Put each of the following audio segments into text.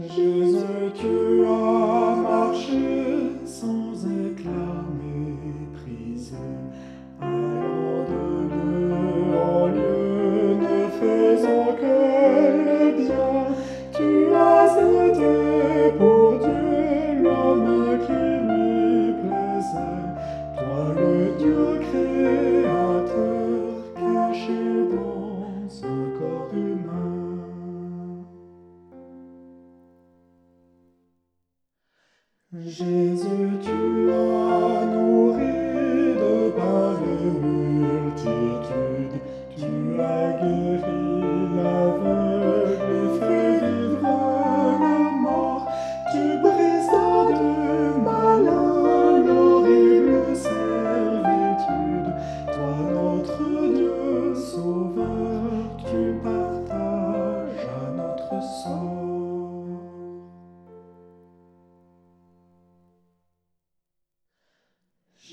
Jésus, tu as Jésus, tu as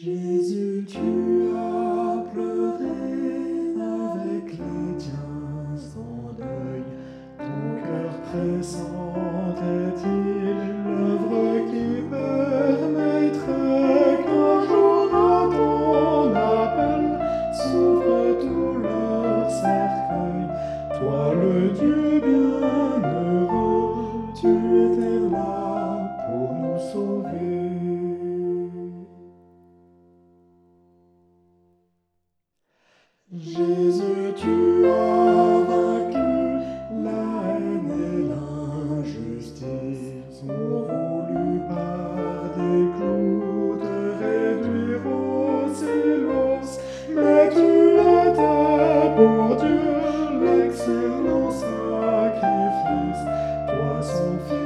Jésus, tu as pleuré avec les tiens en deuil. Ton cœur pressentait-il l'œuvre qui permettrait qu'un jour à ton appel s'ouvre tout leur cercueil? Toi, le Dieu bienheureux, tu étais l'injustice, ont voulu par des clous te réduire au silence, mais tu étais pour Dieu l'excellent sacrifice, toi son Fils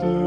Father.